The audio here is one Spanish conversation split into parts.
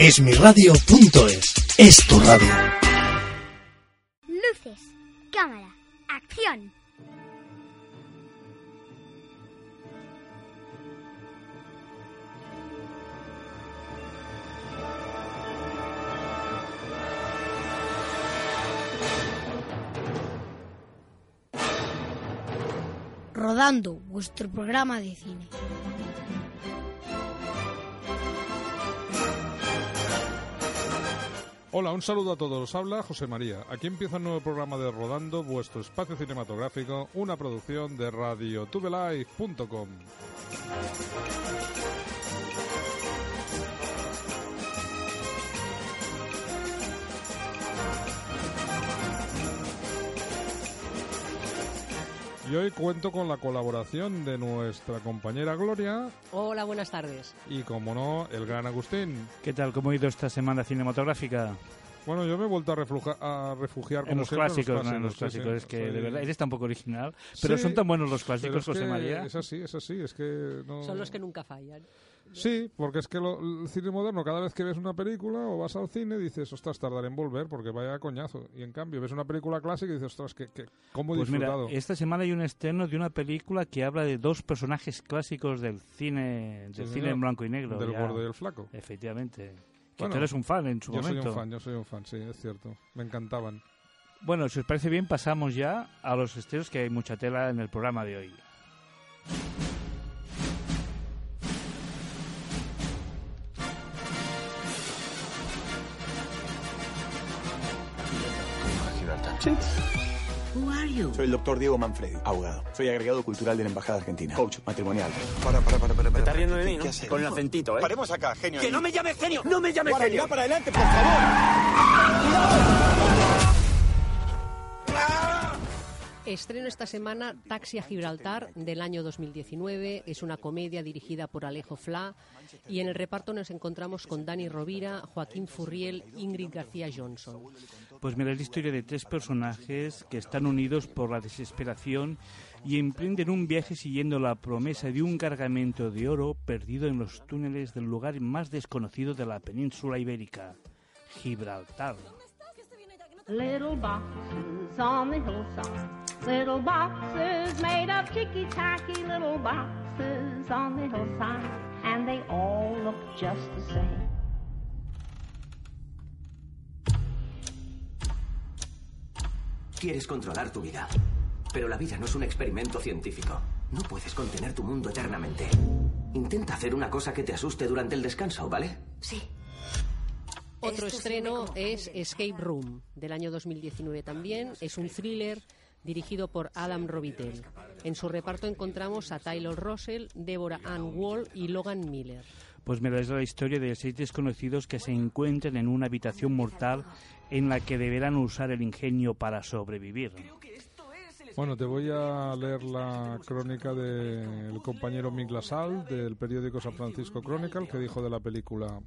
Esmiradio.es es tu radio. Luces, cámara, acción. Rodando, vuestro programa de cine. Hola, un saludo a todos. Os habla José María. Aquí empieza un nuevo programa de Rodando, vuestro espacio cinematográfico, una producción de radiotubelife.com. Y hoy cuento con la colaboración de nuestra compañera Gloria Hola, buenas tardes. y, como no, el gran Agustín. ¿Qué tal? ¿Cómo ha ido esta semana cinematográfica? Bueno, yo me he vuelto a, refluja- a refugiar como En los siempre, clásicos, ¿no? en los clásicos. sí. Es que, de verdad, eres tan poco original. Pero Sí, son tan buenos los clásicos, José María. Es así, es así, es que no... Son los que nunca fallan. Sí, porque es que lo- el cine moderno, cada vez que ves una película o vas al cine, dices, ostras, tardaré en volver porque vaya coñazo. Y en cambio, ves una película clásica y dices, ostras, que, que, ¿cómo he Pues mira, disfrutado? esta semana hay un estreno de una película que habla de dos personajes clásicos del cine, del cine en blanco y negro. Del ya. gordo y el flaco. Efectivamente. Que Bueno, tú eres un fan en su Yo soy momento. un fan, yo soy un fan, sí, es cierto. Me encantaban. Bueno, si os parece bien, pasamos ya a los estrenos, que hay mucha tela en el programa de hoy. Soy el doctor Diego Manfredi, abogado. Soy agregado cultural de la Embajada Argentina. Coach matrimonial. Para, para, para, para. ¿Te estás riendo de mí, ¿Qué? Con el acentito, ¿eh? Paremos acá, genio. ¡Que no me llames genio! ¡No me llames genio! para adelante, por favor. Estreno esta semana Taxi a Gibraltar del año 2019. Es una comedia dirigida por Alejo Fla y en el reparto nos encontramos con Dani Rovira, Joaquín Furriel, Ingrid García Johnson. Pues mira, es la historia de tres personajes que están unidos por la desesperación y emprenden un viaje siguiendo la promesa de un cargamento de oro perdido en los túneles del lugar más desconocido de la península ibérica, Gibraltar. Little boxes on the hillside. Little boxes made of tacky little boxes on the hillside. And they all look just the same. Quieres controlar tu vida. Pero la vida no es un experimento científico. No puedes contener tu mundo eternamente. Intenta hacer una cosa que te asuste durante el descanso, ¿vale? Sí. Otro Esto estreno es. Escape Room del año 2019 también. Es un thriller dirigido por Adam Robitel. En su reparto encontramos a Tyler Russell, Deborah Ann Wall y Logan Miller. Pues mira, es la historia de seis desconocidos que se encuentran en una habitación mortal en la que deberán usar el ingenio para sobrevivir. Bueno, te voy a leer la crónica del compañero Mick Lasal del periódico San Francisco Chronicle que dijo de la película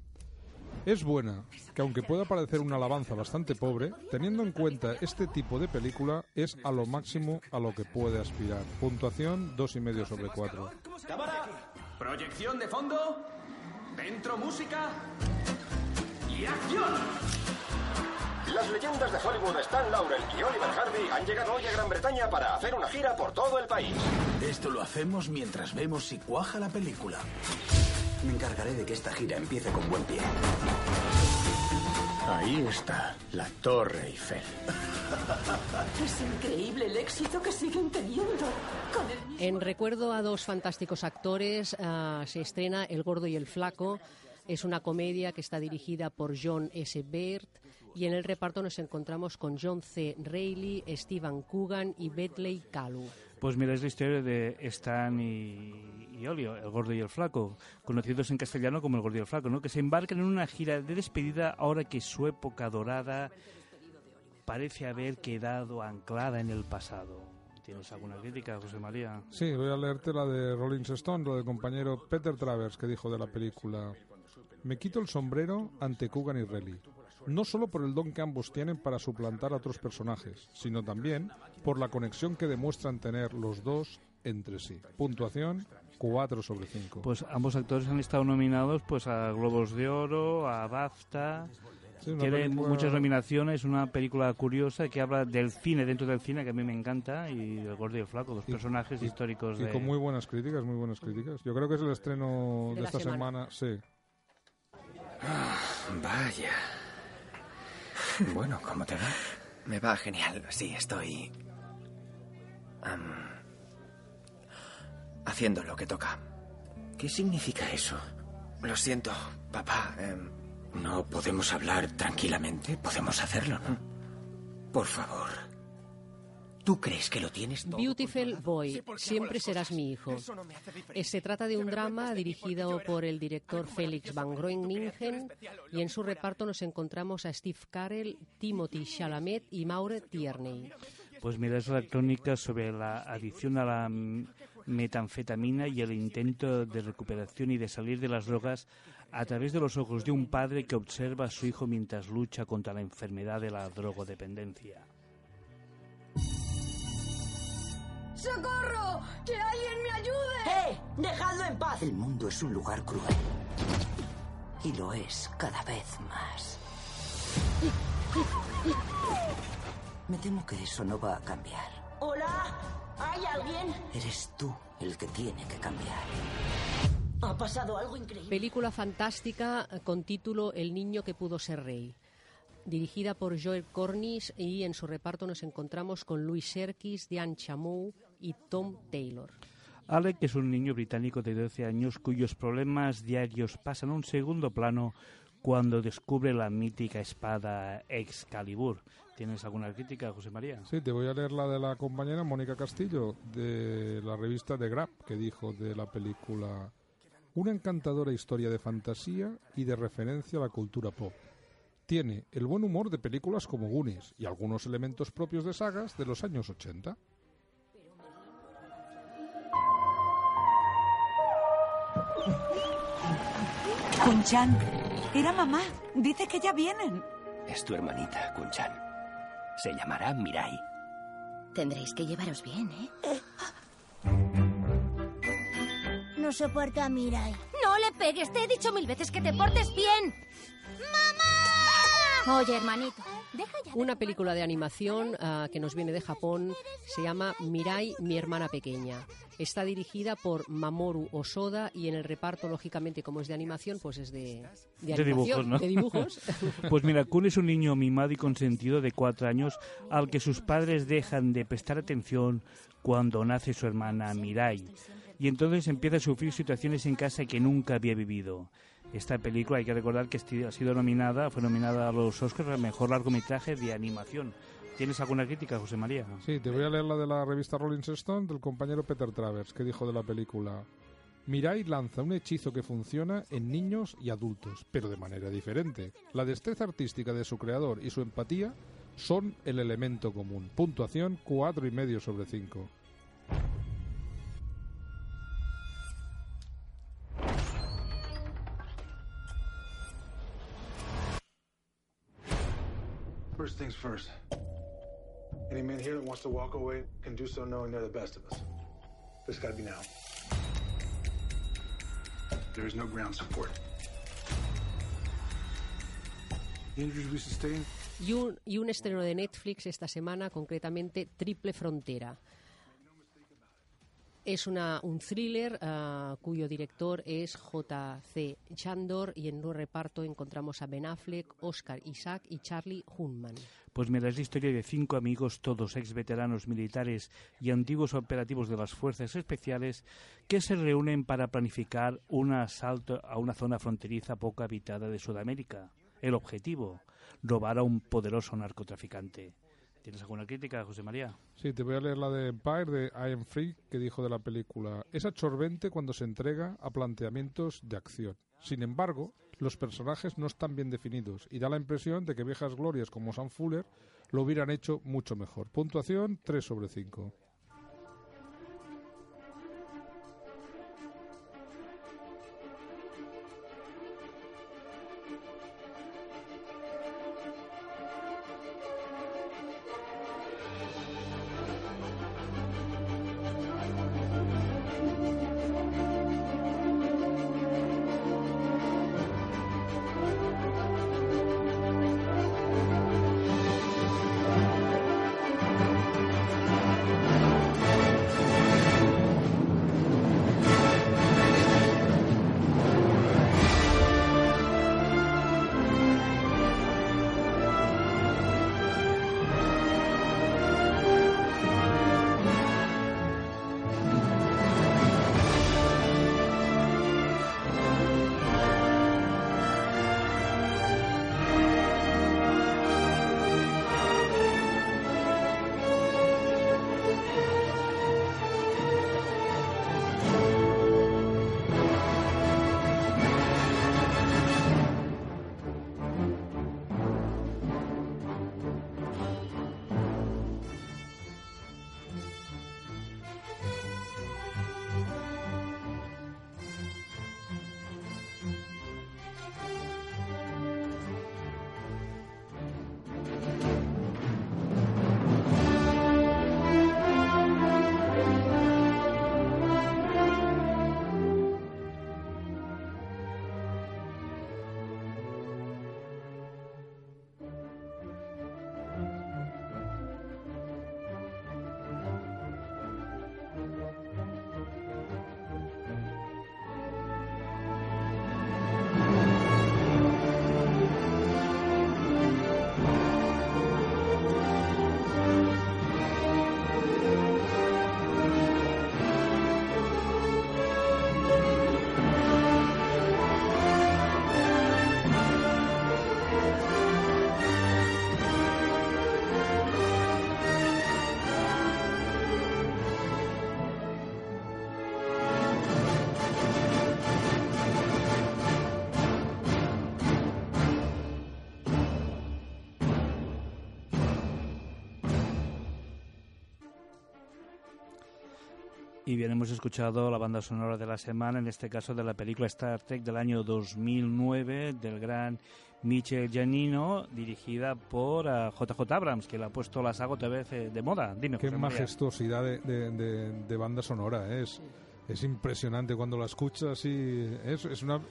es buena, que aunque pueda parecer una alabanza bastante pobre, teniendo en cuenta este tipo de película, es a lo máximo a lo que puede aspirar. Puntuación dos y medio sobre 4. Cámara, proyección de fondo, dentro música y acción. Las leyendas de Hollywood Stan Laurel y Oliver Harvey han llegado hoy a Gran Bretaña para hacer una gira por todo el país. Esto lo hacemos mientras vemos si cuaja la película. Me encargaré de que esta gira empiece con buen pie. Ahí está, la Torre Eiffel. Es increíble el éxito que siguen teniendo. Con el mismo En recuerdo a dos fantásticos actores, ah, se estrena El Gordo y el Flaco. Es una comedia que está dirigida por John S. Baird y en el reparto nos encontramos con John C. Reilly, Steven Coogan y Bentley Calu. Pues mira, es la historia de Stan y, y el gordo y el flaco, conocidos en castellano como el gordo y el flaco, ¿no? que se embarcan en una gira de despedida ahora que su época dorada parece haber quedado anclada en el pasado. ¿Tienes alguna crítica, José María? Sí, voy a leerte la de Rolling Stone, lo del compañero Peter Travers, que dijo de la película Me quito el sombrero ante Coogan y Relly. No solo por el don que ambos tienen para suplantar a otros personajes, sino también por la conexión que demuestran tener los dos entre sí. Puntuación 4 sobre 5. Pues ambos actores han estado nominados pues a Globos de Oro, a BAFTA. Sí, Tiene película- muchas nominaciones, una película curiosa que habla del cine dentro del cine, que a mí me encanta, y del gordo y el flaco, dos personajes históricos Y de... con muy buenas críticas, muy buenas críticas. Yo creo que es el estreno De esta semana. semana. Sí. Vaya. Bueno, ¿cómo te va? Me va genial, sí, estoy... haciendo lo que toca. ¿Qué significa eso? Lo siento, papá. em, No podemos hablar tranquilamente. Podemos hacerlo, ¿no? Por favor. ¿Tú crees que lo tienes todo? Beautiful Boy, siempre serás mi hijo. Eh, Se trata de un drama dirigido por el director Félix Van Groeningen y en su reparto nos encontramos a Steve Carell, Timothy Chalamet y Maure Tierney. Pues mira, es la crónica sobre la adicción a la metanfetamina y el intento de recuperación y de salir de las drogas a través de los ojos de un padre que observa a su hijo mientras lucha contra la enfermedad de la drogodependencia. ¡Socorro! ¡Que alguien me ayude! ¡Eh! ¡Dejadlo en paz! El mundo es un lugar cruel. Y lo es cada vez más. Me temo que eso no va a cambiar. ¿Hola? ¿Hay alguien? Eres tú el que tiene que cambiar. Ha pasado algo increíble. Película fantástica eh, con título El niño que pudo ser rey. Dirigida por Joel Cornish y en su reparto nos encontramos con Louis Serkis, Diane Chamou y Tom Taylor. Alec es un niño británico de 12 años cuyos problemas diarios pasan a un segundo plano cuando descubre la mítica espada Excalibur. ¿Tienes alguna crítica, José María? Sí, te voy a leer la de la compañera Mónica Castillo de la revista The Grab, que dijo de la película una encantadora historia de fantasía y de referencia a la cultura pop. Tiene el buen humor de películas como Goonies y algunos elementos propios de sagas de los años 80. Kunchan, era mamá. Dice que ya vienen. Es tu hermanita, Kunchan. Se llamará Mirai. Tendréis que llevaros bien, ¿eh? No soporto a Mirai. No le pegues, te he dicho mil veces que te portes bien. ¡Mamá! Oye, hermanito. Una película de animación ah, que nos viene de Japón se llama Mirai, mi hermana pequeña. Está dirigida por Mamoru Osoda y en el reparto, lógicamente, como es de animación, pues es de, de, de dibujos, animación, ¿no? de dibujos. pues mira, Kun es un niño mimado y consentido de cuatro años al que sus padres dejan de prestar atención cuando nace su hermana Mirai. Y entonces empieza a sufrir situaciones en casa que nunca había vivido. Esta película hay que recordar que ha sido nominada, fue nominada a los Oscars al mejor largometraje de animación. ¿Tienes alguna crítica, José María? Sí, te voy a leer la de la revista Rolling Stone del compañero Peter Travers, que dijo de la película Mirai lanza un hechizo que funciona en niños y adultos, pero de manera diferente. La destreza artística de su creador y su empatía son el elemento común. Puntuación cuatro y medio sobre 5. First things first. Any man here that wants to walk away can do so knowing they're the best of us. But it's gotta be now. There is no ground support. Y un, y un estreno de Netflix esta semana, concretamente Triple Frontera. Es una, un thriller ah, cuyo director es J.C. Chandor y en un reparto encontramos a Ben Affleck, Oscar Isaac y Charlie Hunnam. Pues mira, es la historia de cinco amigos, todos ex veteranos militares y antiguos operativos de las fuerzas especiales, que se reúnen para planificar un asalto a una zona fronteriza poco habitada de Sudamérica. El objetivo, robar a un poderoso narcotraficante. ¿Tienes alguna crítica, José María? Sí, te voy a leer la de Empire de I Am Free, que dijo de la película. Es absorbente cuando se entrega a planteamientos de acción. Sin embargo, los personajes no están bien definidos y da la impresión de que viejas glorias como Sam Fuller lo hubieran hecho mucho mejor. Puntuación 3 sobre 5. Bien, hemos escuchado la banda sonora de la semana, en este caso de la película Star Trek del año 2009, del gran Michel Giannino, dirigida por JJ Abrams, que le ha puesto la saga otra vez eh, de moda. Dime, Qué José majestuosidad de, de- de- de banda sonora, ¿eh? es, es impresionante cuando la escuchas y es, es una...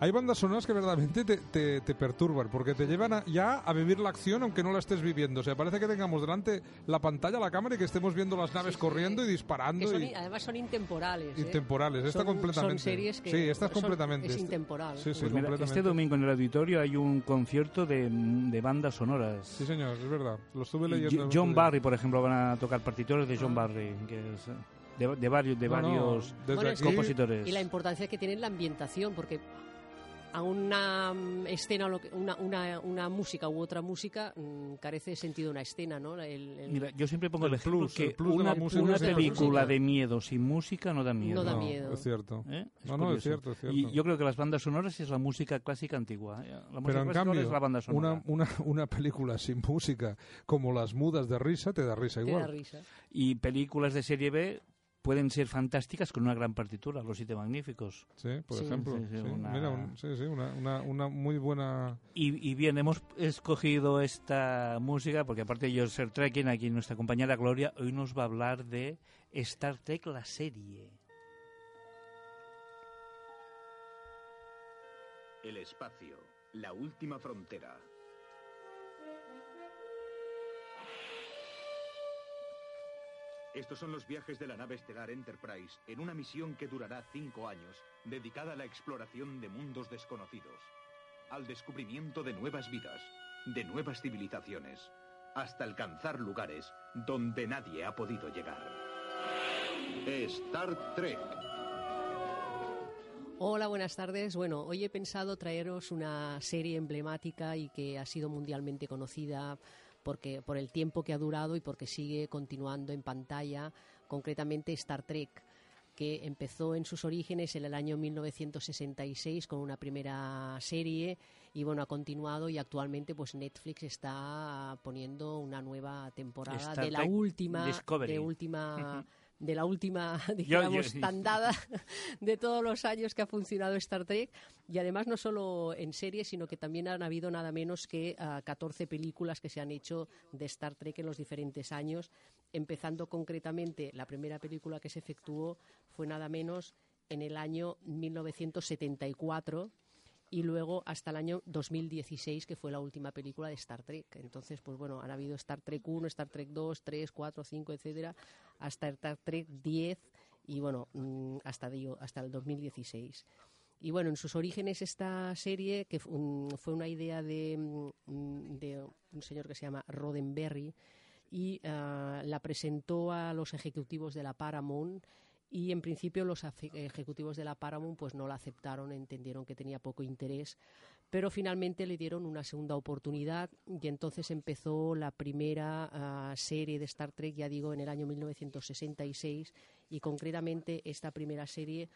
Hay bandas sonoras que verdaderamente te, te- te perturban porque te llevan a- ya a vivir la acción aunque no la estés viviendo. O sea, parece que tengamos delante la pantalla, la cámara y que estemos viendo las naves corriendo y Que disparando. son- y, además son intemporales. ¿eh? Intemporales, esta Son- completamente. Son series que Sí, esta es son- completamente. Es Este- intemporal. Sí, sí, Pues mira, completamente. este domingo en el auditorio hay un concierto de, de bandas sonoras. Sí, señor, es verdad. Lo estuve Y leyendo. Jo- John Barry, por ejemplo, van a tocar partituras de John Barry, que es eh, de, de varios, de No, no, varios que- compositores. Y la importancia que tiene la ambientación, porque a una mm, escena, o lo que- una, una, una música u otra música mm, carece de sentido una escena, ¿no? El- el- Mira, yo siempre pongo el, El ejemplo plus, que el plus de una, la música una película de miedo sin música no da miedo. No da No, miedo. Es cierto. ¿Eh? Es No, no, es curioso. cierto, es cierto. Y yo creo que las bandas sonoras es la música clásica antigua. ¿eh? La música Pero en cambio, es la banda sonora. una, una, una película sin música como Las Mudas de Risa te da risa te igual. da risa. Y películas de serie B pueden ser fantásticas con una gran partitura, Los Siete Magníficos. Sí, por Sí. ejemplo. Sí, sí, sí. una- Mira, un- sí, sí, una, una, una muy buena... Y, y bien, hemos escogido esta música porque aparte de yo ser Trekking, aquí nuestra compañera Gloria hoy nos va a hablar de Star Trek, la serie. El espacio, la última frontera. Estos son los viajes de la nave estelar Enterprise en una misión que durará cinco años, dedicada a la exploración de mundos desconocidos, al descubrimiento de nuevas vidas, de nuevas civilizaciones, hasta alcanzar lugares donde nadie ha podido llegar. Star Trek. Hola, buenas tardes. Bueno, hoy he pensado traeros una serie emblemática y que ha sido mundialmente conocida porque por el tiempo que ha durado y porque sigue continuando en pantalla, concretamente Star Trek, que empezó en sus orígenes en el año 1966 con una primera serie y bueno, ha continuado y actualmente pues Netflix está poniendo una nueva temporada Star de la Trek última Discovery. de última de la última, yo- digamos, tandada de todos los años que ha funcionado Star Trek. Y además no solo en series, sino que también han habido nada menos que ah, 14 películas que se han hecho de Star Trek en los diferentes años, empezando concretamente la primera película que se efectuó fue nada menos en el año 1974 y luego hasta el año 2016, que fue la última película de Star Trek. Entonces, pues bueno, han habido Star Trek 1, Star Trek 2, 3, 4, 5, etcétera, hasta Star Trek 10 y bueno, mm, hasta, hasta el 2016. Y bueno, en sus orígenes esta serie, que mm, fue una idea de, mm, de un señor que se llama Roddenberry, y ah, la presentó a los ejecutivos de la Paramount y en principio los ejecutivos de la Paramount pues no la aceptaron, entendieron que tenía poco interés, pero finalmente le dieron una segunda oportunidad y entonces empezó la primera ah, serie de Star Trek, ya digo, en el año 1966 y concretamente esta primera serie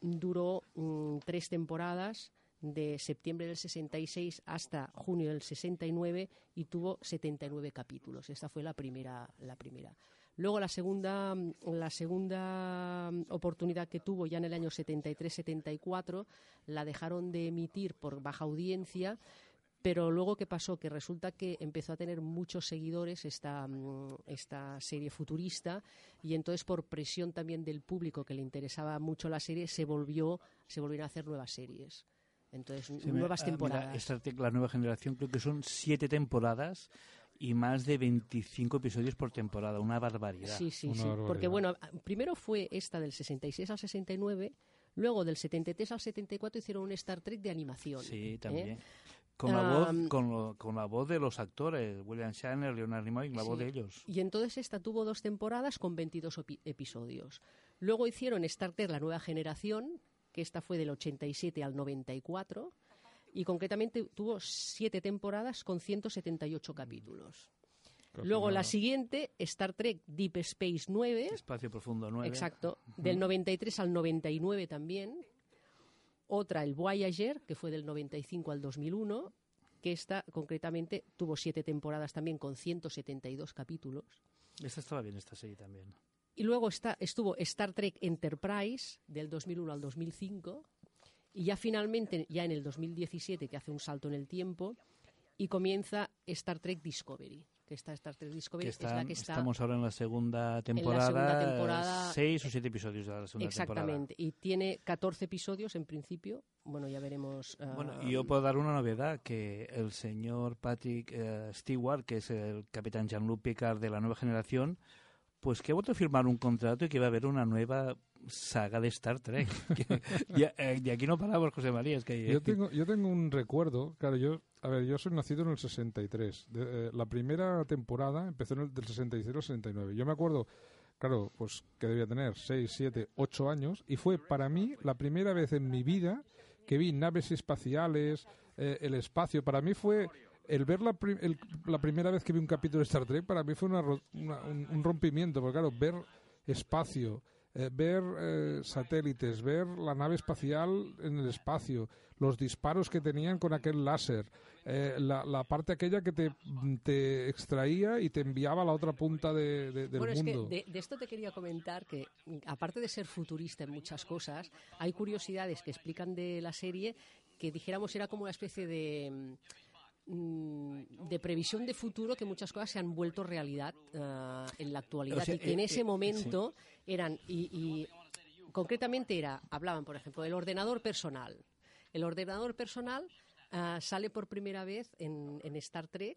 duró mm, tres temporadas de septiembre del 66 hasta junio del 69 y tuvo 79 capítulos. Esta fue la primera, la primera. Luego la segunda, la segunda oportunidad que tuvo ya en el año 73-74 la dejaron de emitir por baja audiencia, pero luego qué pasó que resulta que empezó a tener muchos seguidores esta, mm, esta serie futurista y entonces por presión también del público que le interesaba mucho la serie se volvió se volvieron a hacer nuevas series. Entonces, Sí, mira, nuevas mira, temporadas. Star Trek, la nueva generación, creo que son siete temporadas y más de 25 episodios por temporada. Una barbaridad. Sí, sí, sí. Porque bueno, primero fue esta del 66 al 69, luego del 73 al 74 hicieron un Star Trek de animación. Sí, ¿eh? también. Con la, voz, con, lo- con la voz de los actores, William Shatner, Leonard Nimoy, la voz Sí. de ellos. Y entonces esta tuvo dos temporadas con 22 epi- episodios. Luego hicieron Star Trek La Nueva Generación, que esta fue del 87 al 94, y concretamente tuvo siete temporadas con 178 capítulos. Luego la siguiente, Star Trek Deep Space 9, Espacio Profundo 9. exacto, del 93 al 99 también. Otra, el Voyager, que fue del 95 al 2001, que esta concretamente tuvo siete temporadas también con 172 capítulos. Esta estaba bien, esta serie también. Y luego está, estuvo Star Trek Enterprise del 2001 al 2005 y ya finalmente, ya en el 2017, que hace un salto en el tiempo, y comienza Star Trek Discovery. Que está Star Trek Discovery Que es la están- que está estamos ahora en la segunda en la temporada, segunda temporada. seis o siete episodios de la segunda temporada. Exactamente. Y tiene 14 episodios en principio. Bueno, ya veremos. ah, Bueno, y yo puedo dar una novedad, que el señor Patrick eh, Stewart, que es el capitán Jean-Luc Picard de la nueva generación, pues que ha vuelto a firmar un contrato y que va a haber una nueva saga de Star Trek. Y, eh, aquí no paramos, José María, es que... Yo tengo, yo tengo un recuerdo, claro, yo, a ver, yo soy nacido en el 63. De- eh, la primera temporada empezó en el del 66 al 69. Yo me acuerdo, claro, pues que debía tener 6, 7, 8 años y fue para mí la primera vez en mi vida que vi naves espaciales, eh, el espacio. Para mí fue el ver la, pri- el- la primera vez que vi un capítulo de Star Trek, para mí fue una una- un, un rompimiento, porque claro, ver espacio, eh, ver eh, satélites, ver la nave espacial en el espacio, los disparos que tenían con aquel láser, eh, la, la parte aquella que te, te extraía y te enviaba a la otra punta de- de- del bueno, mundo. es que de, de esto te quería comentar que, aparte de ser futurista en muchas cosas, hay curiosidades que explican de la serie que dijéramos era como una especie de de previsión de futuro que muchas cosas se han vuelto realidad ah, en la actualidad. O sea, y que en eh, ese eh, momento eran y, y concretamente era hablaban por ejemplo del ordenador personal. El ordenador personal ah, sale por primera vez en, en Star Trek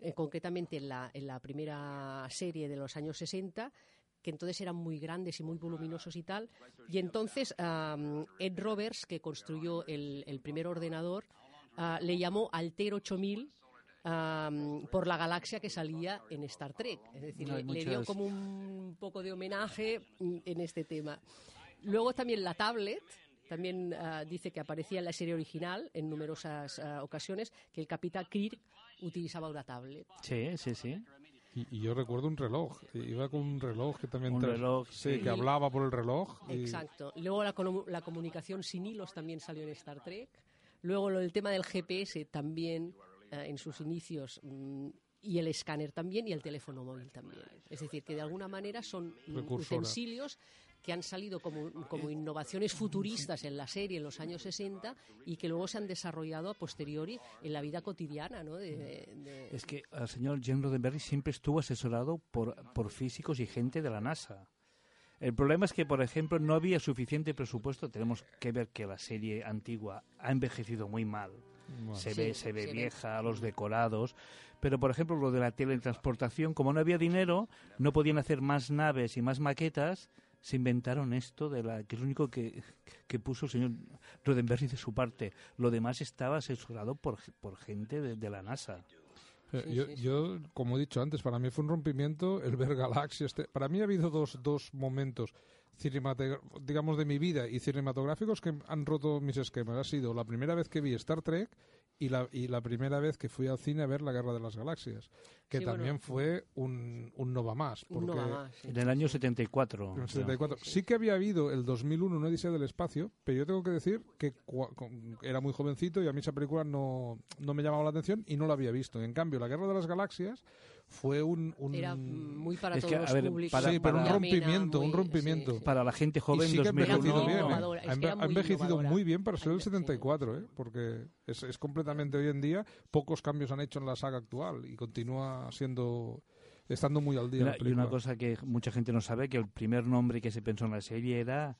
eh, concretamente en la, en la primera serie de los años 60 que entonces eran muy grandes y muy voluminosos y tal. Y entonces Ed Roberts, que construyó el, el primer ordenador, ah, le llamó Alter 8000 am, por la galaxia que salía en Star Trek. Es decir, No, le, le dio muchas- como un poco de homenaje mm, en este tema. Luego también la tablet. También ah, dice que aparecía en la serie original en numerosas ah, ocasiones que el capitán Kirk utilizaba una tablet. Sí, sí, sí. Y, y yo recuerdo un reloj, iba con un reloj que también... Un tra- reloj, sí, sí. que hablaba por el reloj. y- Exacto. Luego la, la comunicación sin hilos también salió en Star Trek. Luego lo del tema del GPS también eh, en sus inicios mm, y el escáner también y el teléfono móvil también. Es decir, que de alguna manera son mm, utensilios que han salido como, como innovaciones futuristas en la serie en los años 60 y que luego se han desarrollado a posteriori en la vida cotidiana, ¿no? De- de- de- Es que el señor Jim Roddenberry siempre estuvo asesorado por, por físicos y gente de la NASA. El problema es que, por ejemplo, no había suficiente presupuesto. Tenemos que ver que la serie antigua ha envejecido muy mal. Bueno. Se Sí, ve, se ve vieja, los decorados. Pero, por ejemplo, lo de la teletransportación, como no había dinero, no podían hacer más naves y más maquetas. Se inventaron esto, de la que es lo único que, que puso el señor Roddenberry de su parte. Lo demás estaba asesorado por, por gente de, de la NASA. Eh, Sí, yo, sí, sí. yo, como he dicho antes, para mí fue un rompimiento el ver Galaxia. Este, para mí ha habido dos, dos momentos, digamos, de mi vida y cinematográficos que han roto mis esquemas. Ha sido la primera vez que vi Star Trek y la, y la primera vez que fui al cine a ver La Guerra de las Galaxias, que Sí, también bueno. fue un, un no va más. Un porque- más, sí. En el año 74. en el 74. Sí que había habido el 2001 una odisea del espacio, pero yo tengo que decir que cua- con- era muy jovencito y a mí esa película no, no me llamaba la atención y no la había visto. En cambio, La Guerra de las Galaxias fue un... un- Era muy para Es que, todos los ver, públicos. para- sí, pero un para- rompimiento, muy- un rompimiento. Para la gente joven, y sí que ha 2000 envejecido bien. ¿eh? Ha ha muy envejecido innovadora. muy bien para ser el envejecido. 74, ¿eh? porque es, es completamente hoy en día, pocos cambios han hecho en la saga actual y continúa siendo estando muy al día. Mira, y una cosa que mucha gente no sabe, que el primer nombre que se pensó en la serie era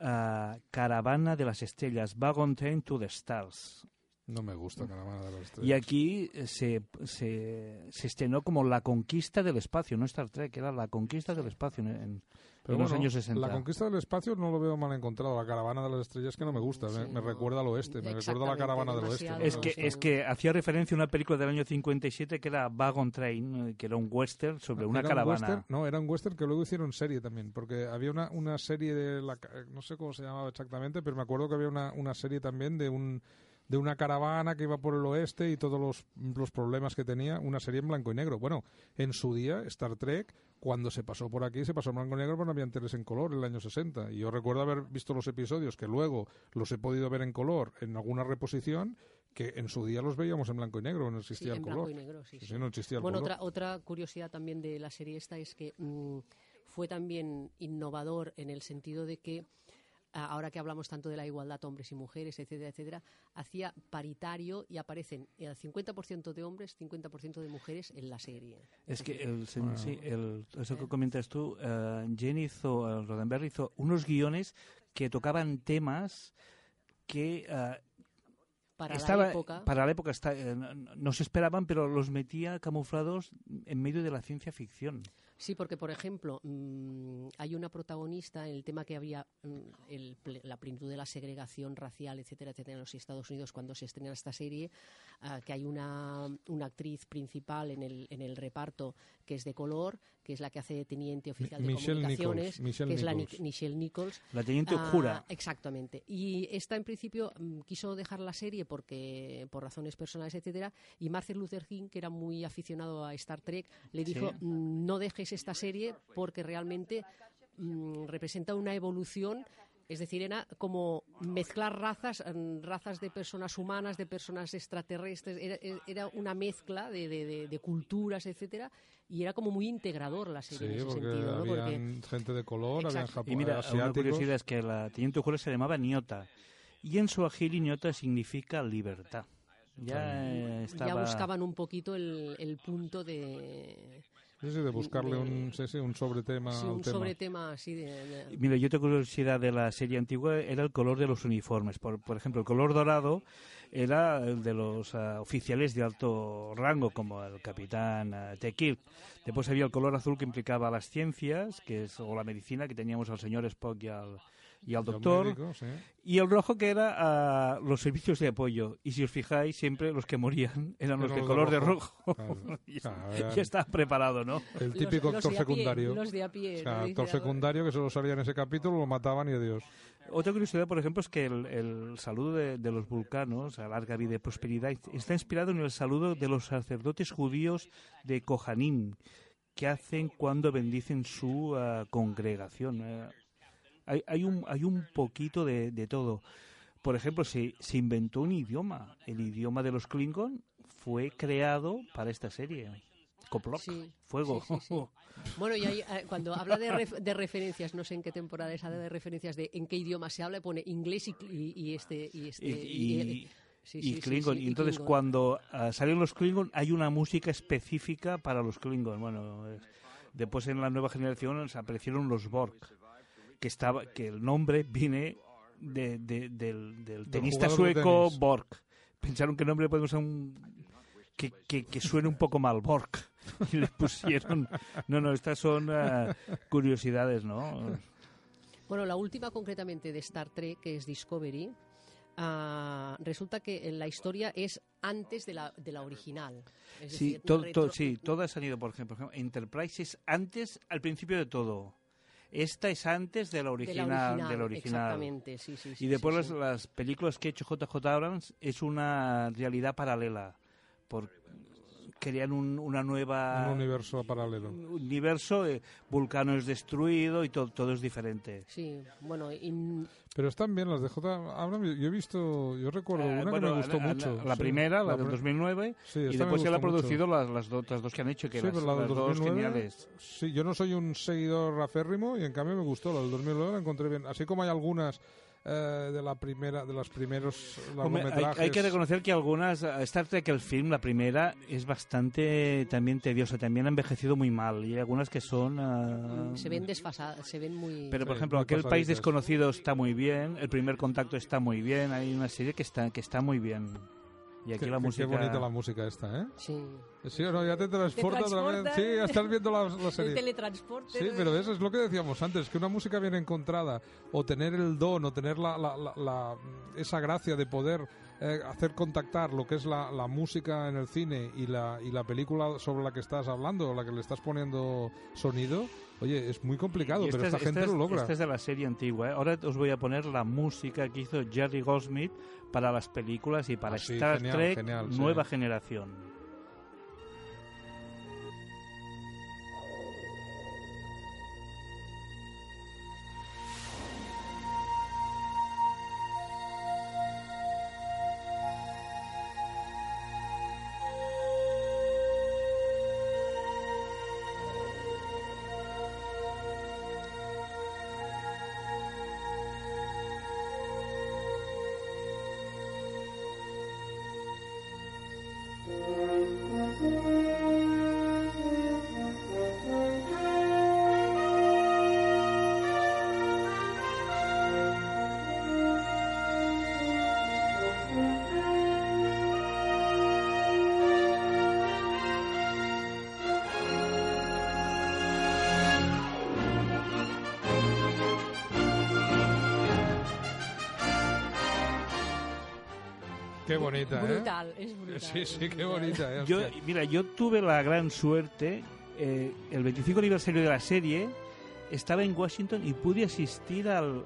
ah, Caravana de las Estrellas, Wagon Train to the Stars. No me gusta Caravana de las Estrellas. Y aquí eh, se, se, se estrenó como La Conquista del Espacio, no Star Trek, era La Conquista del Espacio en, en- Pero en los años 60. La conquista del espacio no lo veo mal encontrado. La caravana de las estrellas que no me gusta. Me, me recuerda al oeste. Me recuerda a la caravana del oeste. Es que, es que hacía referencia a una película del año 57 que era Wagon Train, eh, que era un western sobre una Era un caravana. western- no, era un western que luego hicieron serie también. Porque había una, una serie de. La, ca- no sé cómo se llamaba exactamente, pero me acuerdo que había una, una serie también de un de una caravana que iba por el oeste y todos los, los problemas que tenía, una serie en blanco y negro. Bueno, en su día, Star Trek, cuando se pasó por aquí, se pasó en blanco y negro, pero no había teles en color en el año 60. Y yo recuerdo haber visto los episodios que luego los he podido ver en color en alguna reposición, que en su día los veíamos en blanco y negro, no Sí, existía el color. negro, sí, Sí, sí. sí, no existía el bueno, color. otra, otra curiosidad también de la serie esta es que mm, fue también innovador en el sentido de que ahora que hablamos tanto de la igualdad hombres y mujeres, etcétera, etcétera, hacía paritario y aparecen el 50% de hombres, 50% de mujeres en la serie. Es que el, Bueno. sí, el- eso que comentas tú, eh, Jenny hizo, eh, Roddenberry hizo unos guiones que tocaban temas que eh, Para la época. para la época está- eh, no, no se esperaban, pero los metía camuflados en medio de la ciencia ficción. Sí, porque, por ejemplo, mm, hay una protagonista en el tema que había mm, el ple- la plenitud de la segregación racial, etcétera, etcétera, en los Estados Unidos cuando se estrena esta serie, ah, que hay una, una actriz principal en el, en el reparto que es de color, que es la que hace de teniente oficial de Michelle comunicaciones, Nichols, que es la Ni-. Michelle Nichols. La teniente Ah, Uhura. Exactamente. Y esta, en principio, mm, quiso dejar la serie porque por razones personales, etcétera, y Martin Luther King, que era muy aficionado a Star Trek, le dijo, "Mm, no dejes esta serie porque realmente mm, representa una evolución es decir, era como mezclar razas, mm, razas de personas humanas, de personas extraterrestres, era, era una mezcla de, de- de- de culturas, etcétera, y era como muy integrador la serie en ese porque sentido, ¿no? Porque- gente de color, había Exacto. Y mira, una asiáticos. curiosidad es que la teniente Uhura se llamaba Niota. Y en suajili Niota significa libertad. Ya eh, estaba... ya buscaban un poquito el, el punto de... Sí, sí, de buscarle un, sí, sí, un sobretema sí, al un tema. sobretema así de... de- Mira, yo tengo curiosidad de la serie antigua, era el color de los uniformes. Por, por ejemplo, el color dorado era el de los ah, oficiales de alto rango, como el capitán uh, Después había el color azul que implicaba las ciencias, que es, o la medicina, que teníamos al señor Spock y al, y al doctor. médico, sí. Y el rojo que era ah, los servicios de apoyo. Y si os fijáis, siempre los que morían eran los de los de color de rojo. rojo. Claro. ya, Claro, eran- ya estaba preparado, ¿no? El típico los actor de a pie, secundario. los de a pie, O sea, ¿no? actor secundario que solo salía en ese capítulo, lo mataban y adiós. Otra curiosidad, por ejemplo, es que el, el saludo de, de los vulcanos, a larga vida y prosperidad, está inspirado en el saludo de los sacerdotes judíos de Kohanim, que hacen cuando bendicen su ah, congregación. Eh, hay, hay, un, hay un poquito de, de todo. Por ejemplo, se, se inventó un idioma. El idioma de los Klingon fue creado para esta serie. Coplok, Sí, fuego. sí, sí. Bueno, y ahí, eh, cuando habla de, ref- de referencias, no sé en qué temporada es, habla de referencias de en qué idioma se habla, pone inglés y, y- y este... Y, este, y, y- Klingon. y entonces Klingon. cuando ah, salen los Klingon hay una música específica para los Klingon. Bueno, es- después en la nueva generación aparecieron los Borg, que estaba que el nombre viene de, de- del, del tenista sueco tenis. Borg. Pensaron que el nombre podemos usar un que, que, que suene un poco mal Borg y le pusieron no no estas son ah, curiosidades no Bueno, la última concretamente de Star Trek, que es Discovery, ah, resulta que la historia es antes de la, de la original. Es Sí, decir, to- retro- to- sí, todas han ido, por ejemplo, por ejemplo, Enterprise es antes, al principio de todo. Esta es antes de la de la original. de la original. Exactamente, sí, sí. sí, y después sí, las, películas que ha hecho JJ Abrams es una realidad paralela. Por, crean un- una nueva... Un universo paralelo. un universo, eh, Vulcano es destruido y todo, todo es diferente. Sí, bueno, y- Pero están bien las de J. Abrams. Yo he visto, yo recuerdo Eh, una bueno, que me gustó la, la- mucho. La sí. primera, la, del pri- 2009, Sí, y después él ha mucho. producido las, las otras dos que han hecho, que Sí, las, pero la del las dos 2009, geniales. Sí, yo no soy un seguidor aférrimo y en cambio me gustó. La del 2009 la encontré bien. Así como hay algunas eh, de la primera, de los primeros Hombre, hay, que reconocer que algunas, eh, Star Trek, el film, la primera, es bastante también tediosa, también ha envejecido muy mal, y hay algunas que son... ah, se ven desfasadas, se ven muy... Pero, por Sí, ejemplo, aquel país desconocido está muy bien, el primer contacto está muy bien, hay una serie que está, que está muy bien. Y aquí Qué, la música... qué bonita la música esta, ¿eh? Sí. Sí o no, ya te transporta otra vez. Sí, ya estás viendo la, la El serie. teletransporte. Sí, pero eso es lo que decíamos antes, que una música bien encontrada, o tener el don, o tener la, la- la- la- esa gracia de poder eh, hacer contactar lo que es la, la música en el cine y la, y la película sobre la que estás hablando, o la que le estás poniendo sonido, oye, es muy complicado, pero esta esta, es- gente esta lo logra. Esta es de la serie antigua. ¿eh? Ahora os voy a poner la música que hizo Jerry Goldsmith para las películas y para Ah, sí, Star genial, Trek genial, sí. Nueva Generación. Bonita, ¿eh? Brutal, es brutal. Sí, sí, qué bonita, ¿eh? Yo, mira, yo tuve la gran suerte, eh, el 25 aniversario de la serie, estaba en Washington y pude asistir al,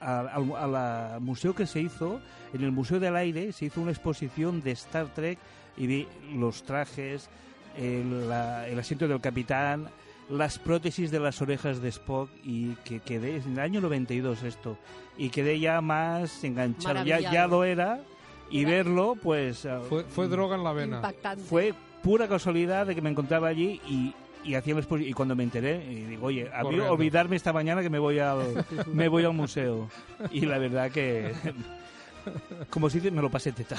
al, al- a la museo que se hizo, en el Museo del Aire, se hizo una exposición de Star Trek y vi los trajes, el, la- el asiento del capitán, las prótesis de las orejas de Spock y que quedé, en el año 92 esto, y quedé ya más enganchado, ya, ya lo era, y verlo, pues... ah, Fue, fue droga en la vena. Impactante. fue pura casualidad de que me encontraba allí y, y hacía y cuando me enteré y digo oye a mí olvidarme esta mañana que me voy al me voy al museo y la verdad que como si dice me lo pasé teta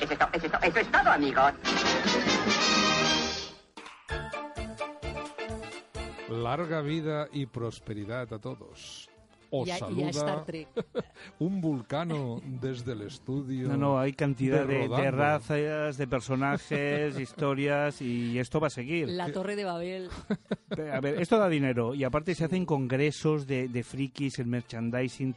Eso es, to- eso es to- eso es todo, amigos. Larga vida y prosperidad a todos. Os Y a- y a saluda Star Trek. un vulcano desde el estudio. no no hay cantidad de, de Rodando. razas de personajes historias y esto va a seguir La Torre de Babel. a ver esto da dinero y aparte se hacen congresos de, de frikis el merchandising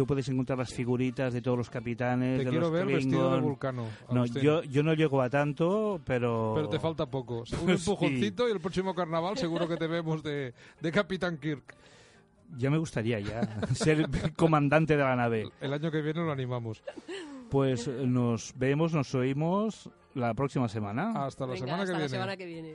Tú puedes encontrar las figuritas de todos los capitanes, Te de quiero los ver vestido de Klingon. vulcano, No, yo, yo no llego a tanto, pero... Pero te falta poco. Un Sí. empujoncito y el próximo carnaval seguro que te vemos de, de Capitán Kirk. Ya me gustaría ya ser comandante de la nave. El año que viene lo animamos. Pues eh, nos vemos, nos oímos la próxima semana. Hasta la Venga, semana que hasta la viene. semana que viene.